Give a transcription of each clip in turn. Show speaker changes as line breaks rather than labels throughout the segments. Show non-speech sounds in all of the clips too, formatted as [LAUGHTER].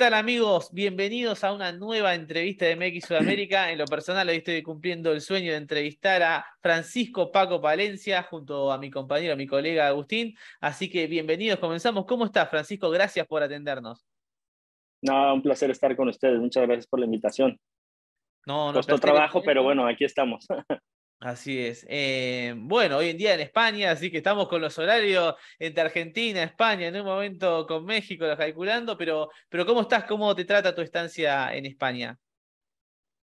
tal amigos? Bienvenidos a una nueva entrevista de MX Sudamérica. En lo personal hoy estoy cumpliendo el sueño de entrevistar a Francisco Paco Palencia junto a mi compañero, a mi colega Agustín. Así que bienvenidos, comenzamos. ¿Cómo estás Francisco? Gracias por atendernos.
No, un placer estar con ustedes. Muchas gracias por la invitación. No, no. Costó trabajo, pero bueno, aquí estamos. [LAUGHS]
Así es. Eh, bueno, hoy en día en España, así que estamos con los horarios entre Argentina, España, en un momento con México, lo calculando, pero, pero ¿cómo estás? ¿Cómo te trata tu estancia en España?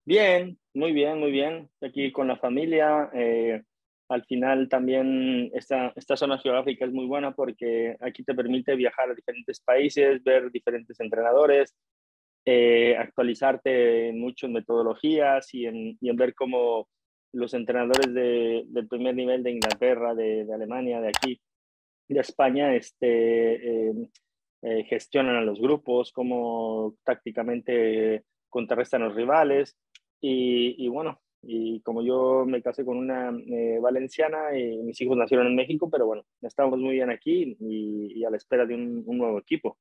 Bien, muy bien, muy bien. Aquí con la familia. Eh, al final también esta, esta zona geográfica es muy buena porque aquí te permite viajar a diferentes países, ver diferentes entrenadores, eh, actualizarte en metodologías y en, y en ver cómo los entrenadores de, del primer nivel de Inglaterra, de, Alemania, de aquí, de España, este, eh, eh, gestionan a los grupos, cómo tácticamente contrarrestan a los rivales. Y, bueno, y como yo me casé con una eh, valenciana y mis hijos nacieron en México, pero bueno, estamos muy bien aquí y, a la espera de un nuevo equipo.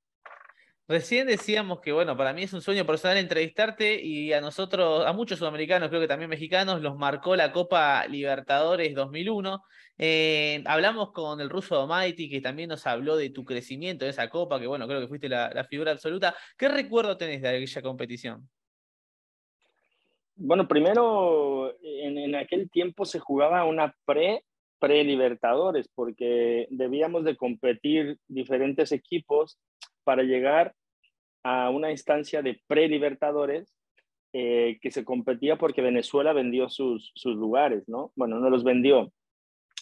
Recién decíamos que, bueno, para mí es un sueño personal entrevistarte y a nosotros, a muchos sudamericanos, creo que también mexicanos, los marcó la Copa Libertadores 2001. Eh, hablamos con el ruso Domaiti, que también nos habló de tu crecimiento en esa Copa, que bueno, creo que fuiste la, figura absoluta. ¿Qué recuerdo tenés de aquella competición?
Bueno, primero, en, en aquel tiempo se jugaba una pre pre-libertadores, porque debíamos de competir diferentes equipos para llegar a una instancia de pre-libertadores eh, que se competía porque Venezuela vendió sus, sus lugares, ¿no? Bueno, no los vendió,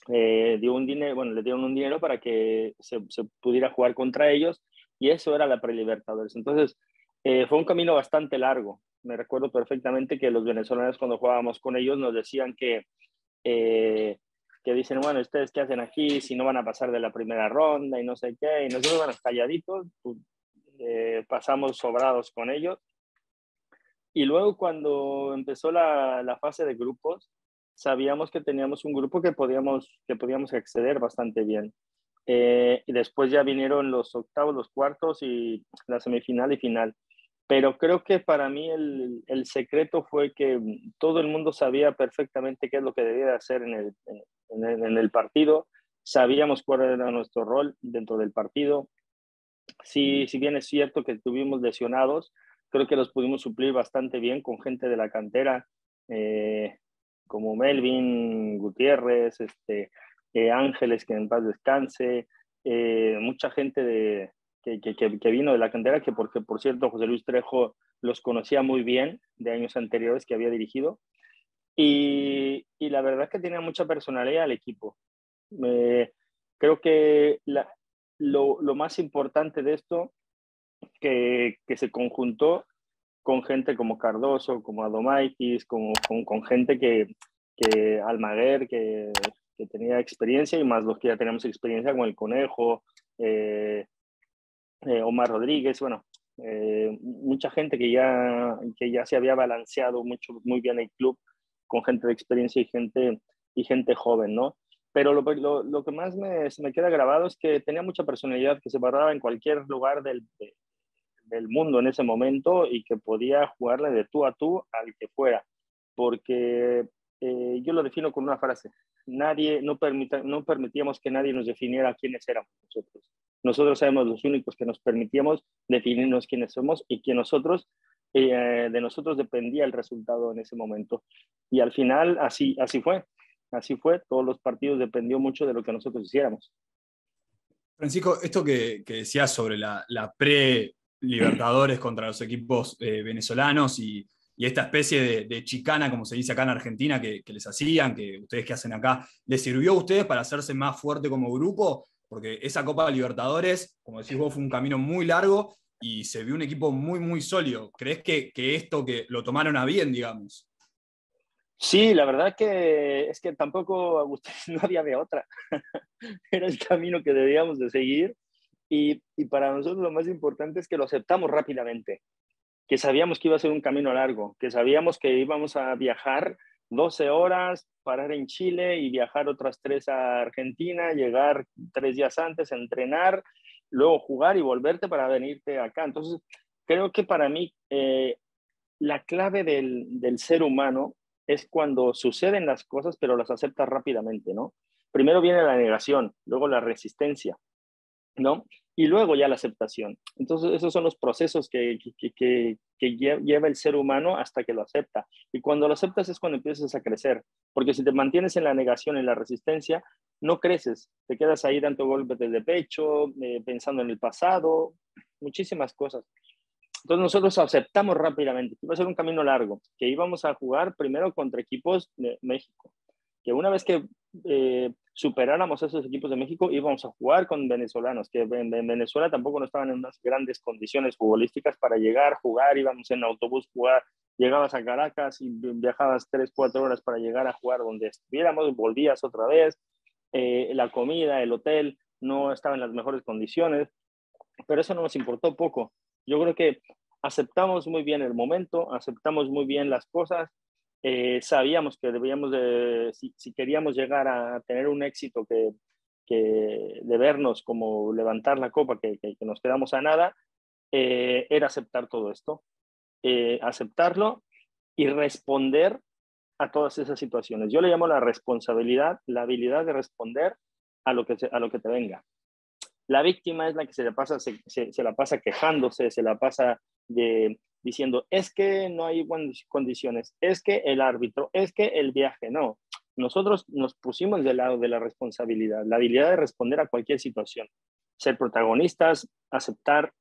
eh, dio un dinero, bueno, le dieron un dinero para que se, pudiera jugar contra ellos y eso era la pre-libertadores. Entonces, eh, fue un camino bastante largo. Me recuerdo perfectamente que los venezolanos cuando jugábamos con ellos nos decían que eh, que dicen, bueno, ¿ustedes qué hacen aquí si no van a pasar de la primera ronda y no sé qué? Y nosotros, bueno, calladitos, pues, eh, pasamos sobrados con ellos. Y luego cuando empezó la, la, fase de grupos, sabíamos que teníamos un grupo que podíamos, que podíamos acceder bastante bien. Eh, y después ya vinieron los octavos, los cuartos y la semifinal y final. Pero creo que para mí el, el, secreto fue que todo el mundo sabía perfectamente qué es lo que debía de hacer en el, en el partido, sabíamos cuál era nuestro rol dentro del partido. Sí, si bien es cierto que tuvimos lesionados, creo que los pudimos suplir bastante bien con gente de la cantera, eh, como Melvin Gutiérrez, este, eh, Ángeles, que en paz descanse, eh, mucha gente de, que, que, que, vino de la cantera, que porque por cierto José Luis Trejo los conocía muy bien de años anteriores que había dirigido. Y, y la verdad es que tenía mucha personalidad el equipo. Creo que la, lo, lo, más importante de esto, que, que, se conjuntó con gente como Cardoso, como Adomaitis, con, con, con gente que, que Almaguer, que, que, tenía experiencia, y más los que ya tenemos experiencia, como el Conejo, eh, eh, Omar Rodríguez, bueno, eh, mucha gente que ya, que ya se había balanceado mucho, muy bien el club con gente de experiencia y gente, y gente joven, ¿no? Pero lo, lo, lo que más me, se me queda grabado es que tenía mucha personalidad, que se paraba en cualquier lugar del, de, del mundo en ese momento y que podía jugarle de tú a tú al que fuera. Porque eh, yo lo defino con una frase, nadie, no, permita, no permitíamos que nadie nos definiera quiénes éramos nosotros. Nosotros éramos los únicos que nos permitíamos definirnos quiénes somos y que nosotros, eh, de nosotros dependía el resultado en ese momento. Y al final así, así fue, así fue, todos los partidos dependió mucho de lo que nosotros hiciéramos.
Francisco, esto que, que decías sobre la, la pre-Libertadores contra los equipos eh, venezolanos y, y esta especie de, de, chicana, como se dice acá en Argentina, que, que, les hacían, que ustedes que hacen acá, ¿les sirvió a ustedes para hacerse más fuerte como grupo? Porque esa Copa Libertadores, como decís vos, fue un camino muy largo y se vio un equipo muy, muy sólido. ¿Crees que, que esto que lo tomaron a bien, digamos?
Sí, la verdad que es que tampoco [LAUGHS] no había de otra. [LAUGHS] Era el camino que debíamos de seguir y, y para nosotros lo más importante es que lo aceptamos rápidamente que sabíamos que iba a ser un camino largo, que sabíamos que íbamos a viajar 12 horas, parar en Chile y viajar otras tres a Argentina, llegar tres días antes, entrenar, luego jugar y volverte para venirte acá. Entonces, creo que para mí eh, la clave del, del, ser humano es cuando suceden las cosas, pero las aceptas rápidamente, ¿no? Primero viene la negación, luego la resistencia, ¿no? Y luego ya la aceptación. Entonces, esos son los procesos que, que, que, lleva el ser humano hasta que lo acepta. Y cuando lo aceptas es cuando empiezas a crecer, porque si te mantienes en la negación, en la resistencia, no creces, te quedas ahí dando golpes de pecho, eh, pensando en el pasado, muchísimas cosas. Entonces nosotros aceptamos rápidamente que iba a ser un camino largo, que íbamos a jugar primero contra equipos de México, que una vez que eh, superáramos esos equipos de México íbamos a jugar con venezolanos, que en, Venezuela tampoco no estaban en unas grandes condiciones futbolísticas para llegar, jugar, íbamos en autobús, jugar, llegabas a Caracas y viajabas tres, cuatro horas para llegar a jugar donde estuviéramos, volvías otra vez, eh, la comida, el hotel no estaba en las mejores condiciones, pero eso no nos importó poco. Yo creo que aceptamos muy bien el momento, aceptamos muy bien las cosas, eh, sabíamos que debíamos de, si, queríamos llegar a tener un éxito que, que, de vernos como levantar la copa, que, que, nos quedamos a nada, eh, era aceptar todo esto, eh, aceptarlo y responder a todas esas situaciones. Yo le llamo la responsabilidad, la habilidad de responder a lo que, a lo que te venga. La víctima es la que se, le pasa, se, la pasa quejándose, se la pasa de, diciendo, es que no hay buenas condiciones, es que el árbitro, es que el viaje, no. Nosotros nos pusimos del lado de la responsabilidad, la habilidad de responder a cualquier situación, ser protagonistas, aceptar,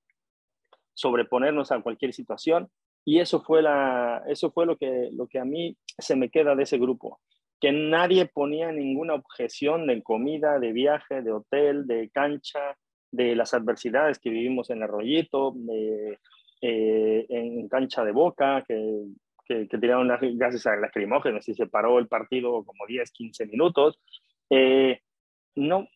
sobreponernos a cualquier situación. Y eso fue, la, eso fue lo, que, lo que a mí se me queda de ese grupo que nadie ponía ninguna objeción de comida, de viaje, de hotel, de cancha, de las adversidades que vivimos en Arroyito, de, eh, en cancha de boca, que, que, que tiraron gases lacrimógenos y se paró el partido como 10, 15 minutos. Eh, no,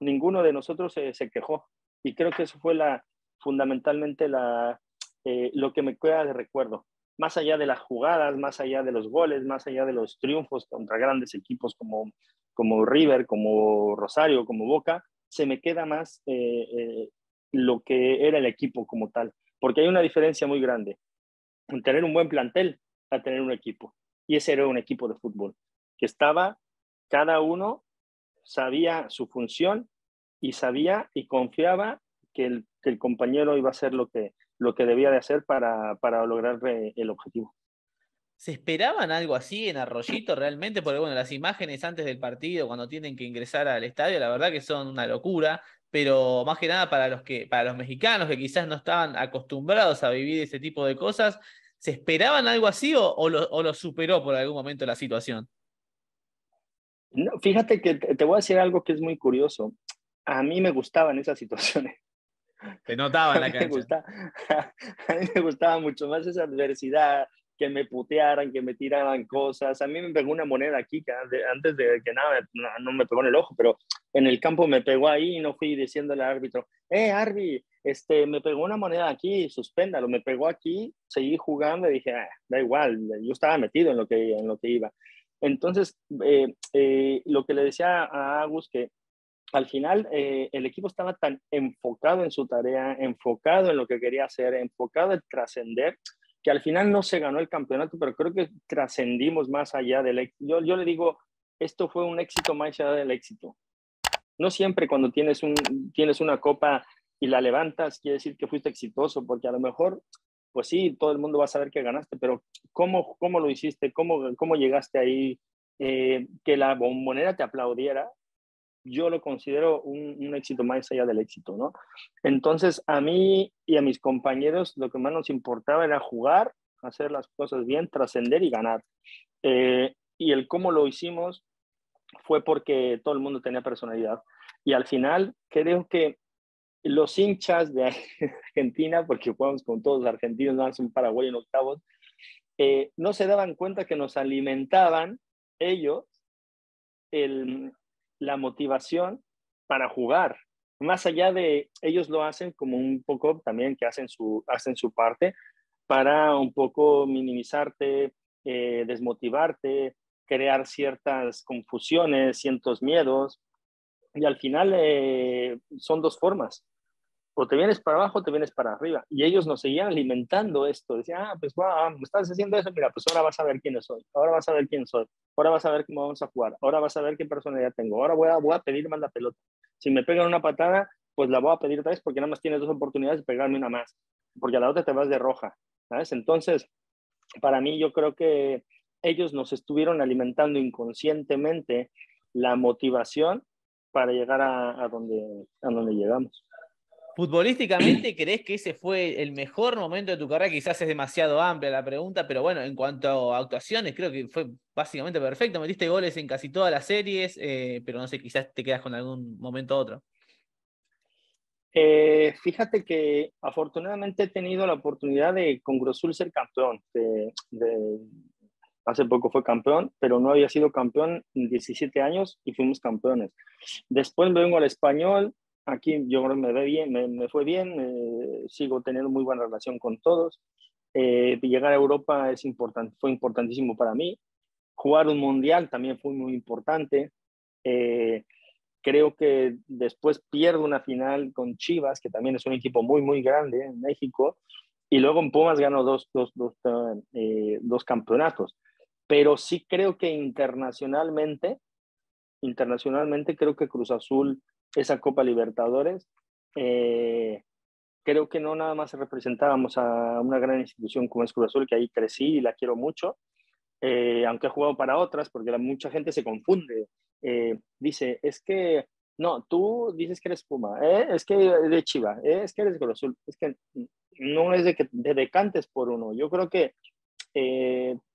ninguno de nosotros se, se, quejó. Y creo que eso fue la, fundamentalmente la, eh, lo que me queda de recuerdo más allá de las jugadas, más allá de los goles, más allá de los triunfos contra grandes equipos como, como River, como Rosario, como Boca, se me queda más eh, eh, lo que era el equipo como tal, porque hay una diferencia muy grande en tener un buen plantel a tener un equipo. Y ese era un equipo de fútbol, que estaba, cada uno sabía su función y sabía y confiaba que el, que el compañero iba a hacer lo que, lo que debía de hacer para, para lograr eh, el objetivo.
¿Se esperaban algo así en Arroyito realmente? Porque bueno, las imágenes antes del partido, cuando tienen que ingresar al estadio, la verdad que son una locura, pero más que nada para los, que, para los mexicanos que quizás no estaban acostumbrados a vivir ese tipo de cosas, ¿se esperaban algo así o, o, lo, o lo, superó por algún momento la situación?
No, fíjate que te voy a decir algo que es muy curioso. A mí me gustaban esas situaciones.
Te notaba en la cancha.
Me [LAUGHS] a mí me gustaba mucho más esa adversidad, que me putearan, que me tiraban cosas. A mí me pegó una moneda aquí, que antes de que nada, no, me pegó en el ojo, pero en el campo me pegó ahí y no fui diciéndole al árbitro, eh, Arby, este, me pegó una moneda aquí, suspéndalo. Me pegó aquí, seguí jugando y dije, ah, da igual, yo estaba metido en lo que, en lo que iba. Entonces, eh, eh, lo que le decía a Agus, que al final eh, el equipo estaba tan enfocado en su tarea, enfocado en lo que quería hacer, enfocado en trascender, que al final no se ganó el campeonato, pero creo que trascendimos más allá del éxito. Yo, yo le digo, esto fue un éxito más allá del éxito. No siempre cuando tienes, un, tienes una copa y la levantas quiere decir que fuiste exitoso, porque a lo mejor, pues sí, todo el mundo va a saber que ganaste, pero ¿cómo, cómo lo hiciste? ¿Cómo, cómo llegaste ahí? Eh, que la bombonera te aplaudiera, yo lo considero un, éxito más allá del éxito, ¿no? Entonces, a mí y a mis compañeros lo que más nos importaba era jugar, hacer las cosas bien, trascender y ganar. Eh, y el cómo lo hicimos fue porque todo el mundo tenía personalidad. Y al final, creo que los hinchas de Argentina, porque jugamos con todos los argentinos, no un Paraguay en octavos, eh, no se daban cuenta que nos alimentaban ellos el, la motivación para jugar. Más allá de, ellos lo hacen como un poco también que hacen su, hacen su parte para un poco minimizarte, eh, desmotivarte, crear ciertas confusiones, ciertos miedos. Y al final eh, son dos formas. O te vienes para abajo o te vienes para arriba. Y ellos nos seguían alimentando esto. Decían, ah, pues wow, me estás haciendo eso, mira, pues ahora vas a ver quién soy, ahora vas a ver quién soy, ahora vas a ver cómo vamos a jugar, ahora vas a ver qué personalidad tengo, ahora voy a, voy a pedir más la pelota. Si me pegan una patada, pues la voy a pedir vez porque nada más tienes dos oportunidades de pegarme una más, porque a la otra te vas de roja, ¿sabes? Entonces, para mí yo creo que ellos nos estuvieron alimentando inconscientemente la motivación para llegar a, a donde, a donde llegamos.
Futbolísticamente, [CLEARS THROAT] ¿crees que ese fue el mejor momento de tu carrera? Quizás es demasiado amplia la pregunta, pero bueno, en cuanto a actuaciones, creo que fue básicamente perfecto. Metiste goles en casi todas las series, eh, pero no sé, quizás te quedas con algún momento u otro.
Eh, fíjate que afortunadamente he tenido la oportunidad de con Grosul ser campeón. hace poco fue campeón, pero no había sido campeón en 17 años y fuimos campeones. Después vengo al español, aquí yo creo me, ve bien, me, fue bien, sigo teniendo muy buena relación con todos. Eh, llegar a Europa es importante, fue importantísimo para mí. Jugar un mundial también fue muy importante. Eh, creo que después pierdo una final con Chivas, que también es un equipo muy, muy grande en México, y luego en Pumas gano dos, dos, dos, eh, dos campeonatos. Pero sí creo que internacionalmente, internacionalmente creo que Cruz Azul esa Copa Libertadores, eh, creo que no nada más representábamos a una gran institución como es Cruz Azul, que ahí crecí y la quiero mucho, eh, aunque he jugado para otras, porque la, mucha gente se confunde. Eh, dice, es que, no, tú dices que eres Puma, es que de Chiva, es que eres Cruz Azul, es que no es de que te decantes por uno. Yo creo que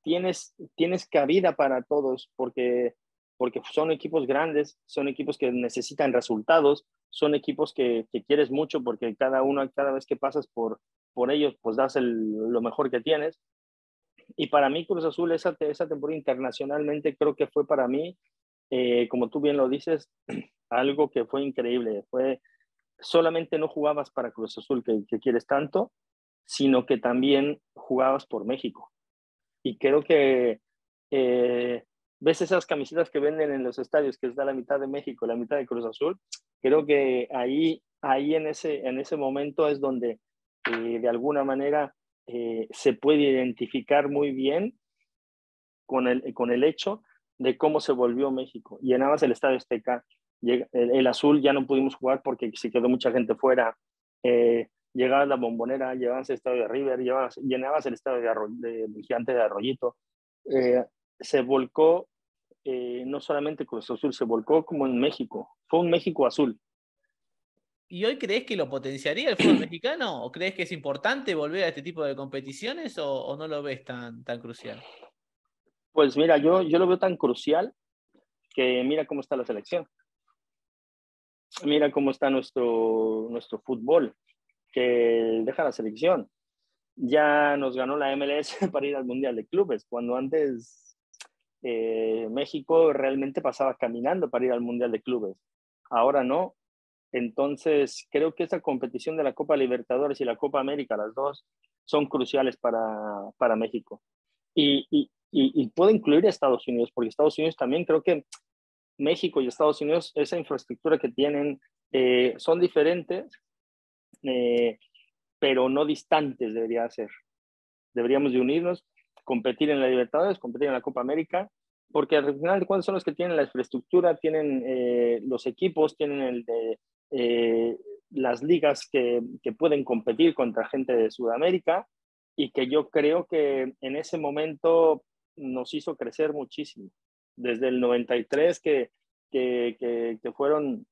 tienes, tienes cabida para todos, porque porque son equipos grandes, son equipos que necesitan resultados, son equipos que, quieres mucho porque cada uno, cada vez que pasas por, por ellos, pues das lo mejor que tienes. Y para mí Cruz Azul, esa, esa temporada internacionalmente creo que fue para mí, eh, como tú bien lo dices, [CLEARS THROAT] algo que fue increíble. Fue solamente no jugabas para Cruz Azul, que, que quieres tanto, sino que también jugabas por México. Y creo que eh, ves esas camisetas que venden en los estadios, que es la mitad de México, la mitad de Cruz Azul, creo que ahí, ahí en, ese, en ese momento es donde eh, de alguna manera eh, se puede identificar muy bien con el, con el hecho de cómo se volvió México. Llenabas el estadio Azteca, el, el, azul ya no pudimos jugar porque se quedó mucha gente fuera. Eh, llegabas la bombonera, llevabas el estadio de River, llenabas el estadio de, de, Gigante de Arroyito. Eh, se volcó, eh, no solamente Cruz Azul, se volcó como en México. Fue un México azul.
¿Y hoy crees que lo potenciaría el fútbol [CLEARS THROAT] mexicano? ¿O crees que es importante volver a este tipo de competiciones o, no lo ves tan, tan crucial?
Pues mira, yo, yo lo veo tan crucial que mira cómo está la selección. Mira cómo está nuestro, nuestro fútbol, que deja la selección. Ya nos ganó la MLS [LAUGHS] para ir al Mundial de Clubes, cuando antes eh, México realmente pasaba caminando para ir al Mundial de Clubes. Ahora no. Entonces, creo que esa competición de la Copa Libertadores y la Copa América, las dos, son cruciales para, para México. Y, y, puede incluir a Estados Unidos, porque Estados Unidos también creo que México y Estados Unidos, esa infraestructura que tienen, eh, son diferentes, eh, pero no distantes debería ser. Deberíamos de unirnos competir en la Libertadores, competir en la Copa América, porque al final de cuentas son los que tienen la infraestructura, tienen eh, los equipos, tienen el eh, las ligas que, que, pueden competir contra gente de Sudamérica y que yo creo que en ese momento nos hizo crecer muchísimo. Desde el 93 que, que, que fueron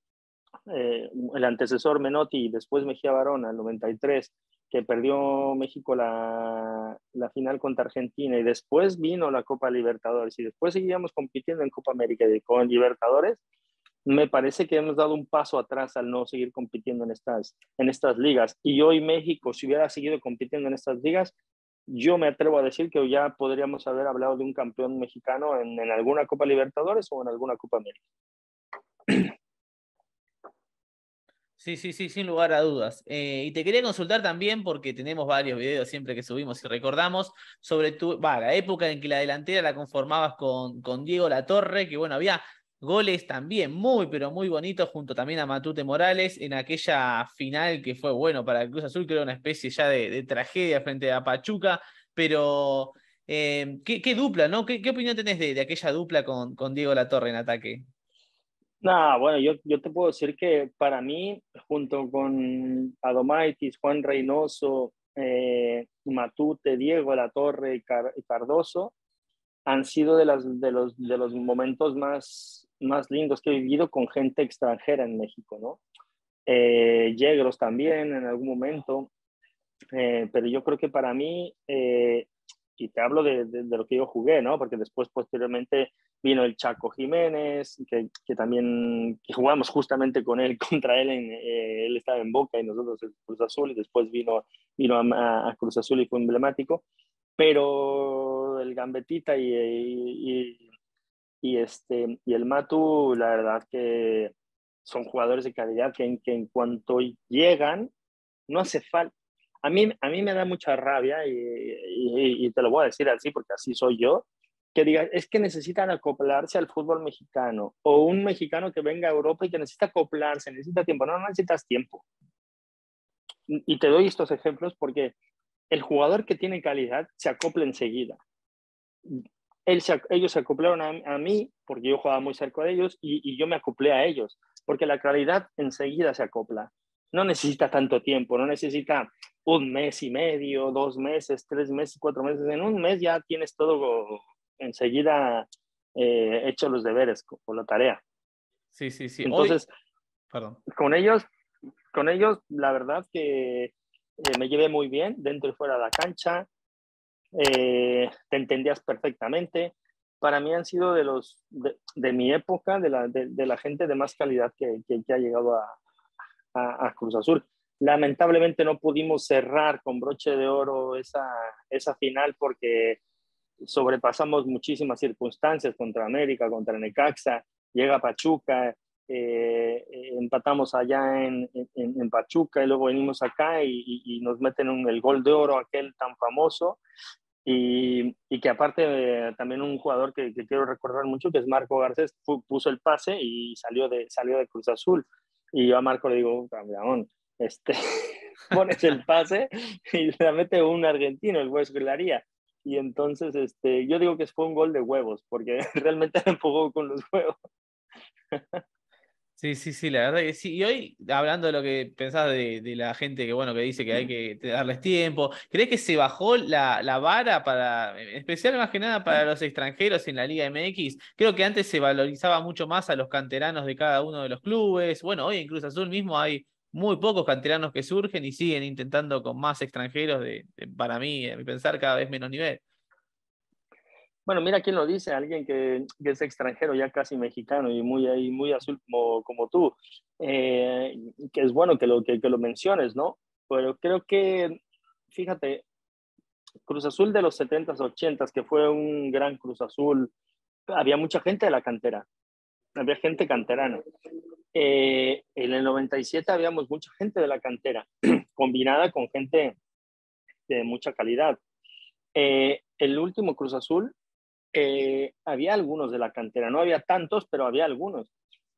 eh, el antecesor Menotti y después Mejía Barón al 93 que perdió México la, la, final contra Argentina y después vino la Copa Libertadores y después seguíamos compitiendo en Copa América y con Libertadores, me parece que hemos dado un paso atrás al no seguir compitiendo en estas, en estas ligas. Y hoy México, si hubiera seguido compitiendo en estas ligas, yo me atrevo a decir que ya podríamos haber hablado de un campeón mexicano en, en alguna Copa Libertadores o en alguna Copa América.
Sí, sí, sí, sin lugar a dudas. Eh, y te quería consultar también, porque tenemos varios videos siempre que subimos y recordamos, sobre tu, la época en que la delantera la conformabas con, con Diego Latorre, que bueno, había goles también muy, pero muy bonitos, junto también a Matute Morales en aquella final que fue bueno para Cruz Azul, era una especie ya de, tragedia frente a Pachuca, pero eh, ¿qué, dupla, ¿no? ¿Qué, opinión tenés de, aquella dupla con, con Diego Latorre en ataque?
No, bueno, yo, yo te puedo decir que para mí, junto con Adomaitis, Juan Reynoso, eh, Matute, Diego La Torre y, Cardoso, han sido de, las, de, los, de los momentos más, más lindos que he vivido con gente extranjera en México, ¿no? Eh, Yegros también en algún momento, eh, pero yo creo que para mí eh, y te hablo de, de, lo que yo jugué, ¿no? Porque después, posteriormente, vino el Chaco Jiménez, que, que también que jugamos justamente con él, [LAUGHS] contra él, en, eh, él estaba en Boca y nosotros en Cruz Azul, y después vino, vino a, Cruz Azul y fue emblemático, pero el Gambetita y, y, y, este, y el Matu, la verdad que son jugadores de calidad que en, que en cuanto llegan, no hace falta, a mí, a mí me da mucha rabia y, te lo voy a decir así porque así soy yo, que diga, es que necesitan acoplarse al fútbol mexicano o un mexicano que venga a Europa y que necesita acoplarse, necesita tiempo. No, necesitas tiempo. Y te doy estos ejemplos porque el jugador que tiene calidad se acopla enseguida. ellos se acoplaron a, mí porque yo jugaba muy cerca de ellos y, y yo me acoplé a ellos, porque la calidad enseguida se acopla. No necesita tanto tiempo, no necesita un mes y medio, dos meses, tres meses, cuatro meses. En un mes ya tienes todo enseguida eh, hecho los deberes o la tarea.
Sí, sí, sí.
Entonces, Perdón. con ellos, con ellos, la verdad que eh, me llevé muy bien dentro y fuera de la cancha. Eh, te entendías perfectamente. Para mí han sido de los de, mi época, de la, de, la gente de más calidad que, que, ha llegado a, a, a Cruz Azul. Lamentablemente no pudimos cerrar con broche de oro esa, esa final porque sobrepasamos muchísimas circunstancias contra América, contra Necaxa, llega Pachuca, eh, empatamos allá en, en, Pachuca y luego venimos acá y, nos meten un, el gol de oro aquel tan famoso y, y que aparte eh, también un jugador que, quiero recordar mucho que es Marco Garcés puso el pase y salió de, salió de Cruz Azul y yo a Marco le digo, campeón, este, [LAUGHS] pones el pase y la mete un argentino, el West haría. Y entonces, este, yo digo que fue un gol de huevos, porque [LAUGHS] realmente empujó con los huevos.
Sí, sí, sí, la verdad que sí. Y hoy, hablando de lo que pensás de, la gente que, bueno, que dice que hay que darles tiempo, ¿crees que se bajó la, la, vara para, en especial más que nada para los extranjeros en la Liga MX? Creo que antes se valorizaba mucho más a los canteranos de cada uno de los clubes. Bueno, hoy en Cruz Azul mismo hay muy pocos canteranos que surgen y siguen intentando con más extranjeros de, para mí, a mi pensar, cada vez menos nivel.
Bueno, mira quién lo dice, alguien que, es extranjero, ya casi mexicano y muy, muy azul como, como tú, eh, que es bueno que lo, que, lo menciones, ¿no? Pero creo que, fíjate, Cruz Azul de los 70s, 80s, que fue un gran Cruz Azul, había mucha gente de la cantera, había gente canterana. Eh, en el 97 habíamos mucha gente de la cantera, [CLEARS THROAT] combinada con gente de mucha calidad. Eh, el último Cruz Azul, eh, había algunos de la cantera, no había tantos, pero había algunos.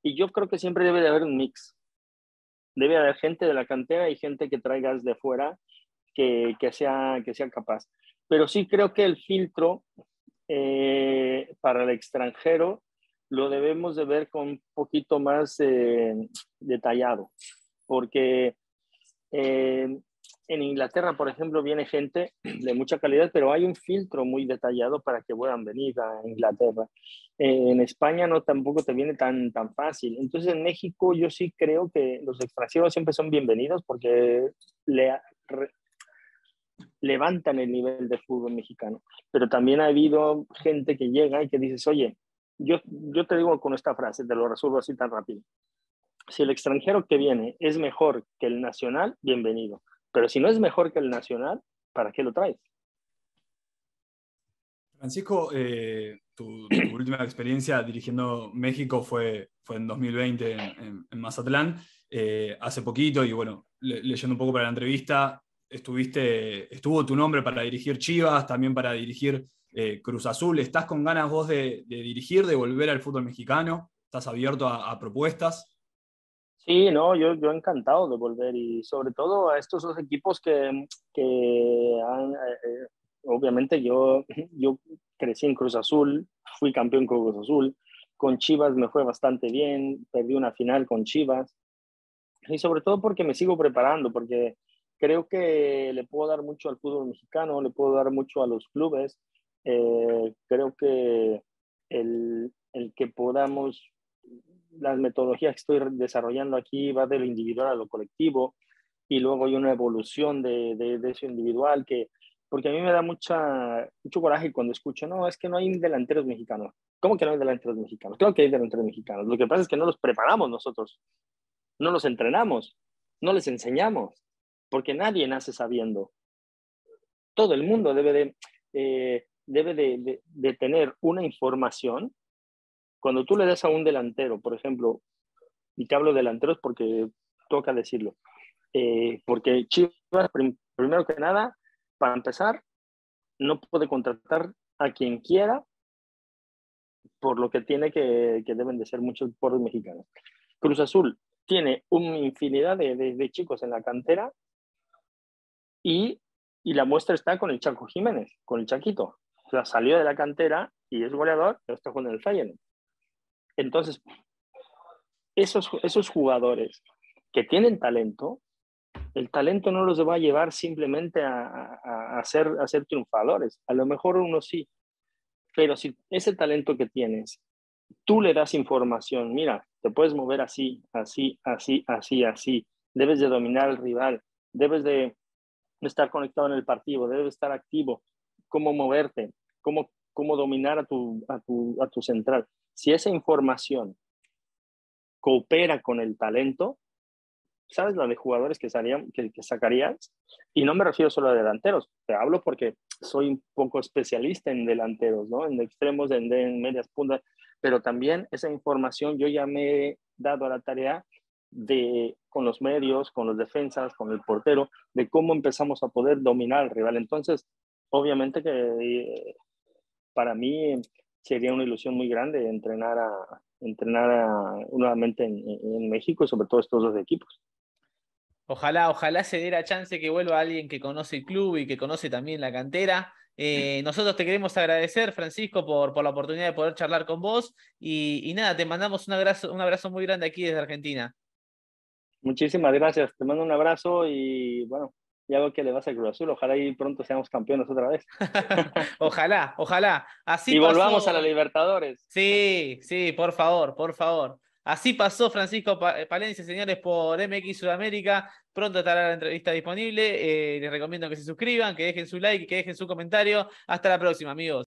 Y yo creo que siempre debe de haber un mix. Debe haber gente de la cantera y gente que traigas de fuera que, sea, que sea capaz. Pero sí creo que el filtro para el extranjero lo debemos de ver con un poquito más eh, detallado, porque eh, en Inglaterra, por ejemplo, viene gente de mucha calidad, pero hay un filtro muy detallado para que puedan venir a Inglaterra. Eh, en España no tampoco te viene tan, tan fácil. Entonces en México yo sí creo que los extranjeros siempre son bienvenidos porque le, levantan el nivel de fútbol mexicano. Pero también ha habido gente que llega y que dices, oye, yo, yo te digo con esta frase, te lo resuelvo así tan rápido. Si el extranjero que viene es mejor que el nacional, bienvenido. Pero si no es mejor que el nacional, ¿para qué lo traes?
Francisco, eh, tu, última experiencia dirigiendo México fue, fue en 2020 en, Mazatlán, eh, hace poquito, y bueno, leyendo un poco para la entrevista, estuviste, estuvo tu nombre para dirigir Chivas, también para dirigir eh, Cruz Azul. ¿Estás con ganas vos de, dirigir, de volver al fútbol mexicano? ¿Estás abierto a, propuestas?
Sí, no, yo, yo encantado de volver y sobre todo a estos dos equipos que, que han, eh, obviamente yo, [LAUGHS] yo crecí en Cruz Azul, fui campeón con Cruz Azul, con Chivas me fue bastante bien, perdí una final con Chivas y sobre todo porque me sigo preparando, porque creo que le puedo dar mucho al fútbol mexicano, le puedo dar mucho a los clubes. Eh, creo que el, el, que podamos, las metodologías que estoy desarrollando aquí va de lo individual a lo colectivo y luego hay una evolución de, de, de eso individual que, porque a mí me da mucha, mucho coraje cuando escucho, no, es que no hay delanteros mexicanos. ¿Cómo que no hay delanteros mexicanos? Creo que hay delanteros mexicanos. Lo que pasa es que no los preparamos nosotros, no los entrenamos, no les enseñamos porque nadie nace sabiendo. Todo el mundo debe de, eh, debe de, tener una información. Cuando tú le das a un delantero, por ejemplo, y te hablo de delanteros porque toca decirlo, eh, porque Chivas, primero que nada, para empezar, no puede contratar a quien quiera por lo que tiene que, que deben de ser muchos por mexicanos. Cruz Azul tiene una infinidad de, de, chicos en la cantera y, la muestra está con el Chaco Jiménez, con el Chaquito. O salió de la cantera y es goleador, pero está jugando el Feyenoord. Entonces, esos, esos jugadores que tienen talento, el talento no los va a llevar simplemente a, a, ser, a ser triunfadores. A lo mejor uno sí, pero si ese talento que tienes, tú le das información, mira, te puedes mover así, así, así, así, así, debes de dominar al rival, debes de, estar conectado en el partido, debes estar activo, cómo moverte, cómo, cómo dominar a tu, a, tu, a tu central. Si esa información coopera con el talento, ¿sabes la de jugadores que, salían, que, sacarías? Y no me refiero solo a delanteros, te hablo porque soy un poco especialista en delanteros, ¿no? En extremos, en, en medias puntas, pero también esa información yo ya me he dado a la tarea de, con los medios, con los defensas, con el portero, de cómo empezamos a poder dominar al rival. Entonces, obviamente que eh, para mí sería una ilusión muy grande entrenar, a, entrenar nuevamente en, en, México y sobre todo estos dos equipos.
Ojalá, ojalá se diera chance que vuelva alguien que conoce el club y que conoce también la cantera. Eh, nosotros te queremos agradecer, Francisco, por, por la oportunidad de poder charlar con vos. Y, y nada, te mandamos un abrazo, un abrazo muy grande aquí desde Argentina.
Muchísimas gracias, te mando un abrazo y bueno, ya veo que le vas a Cruz Azul, ojalá y pronto seamos campeones otra vez. [LAUGHS]
ojalá, ojalá. Así
y volvamos a la Libertadores.
Sí, sí, por favor, por favor. Así pasó Francisco Palencia, señores, por MX Sudamérica. Pronto estará la entrevista disponible. Eh, les recomiendo que se suscriban, que dejen su like, que dejen su comentario. Hasta la próxima, amigos.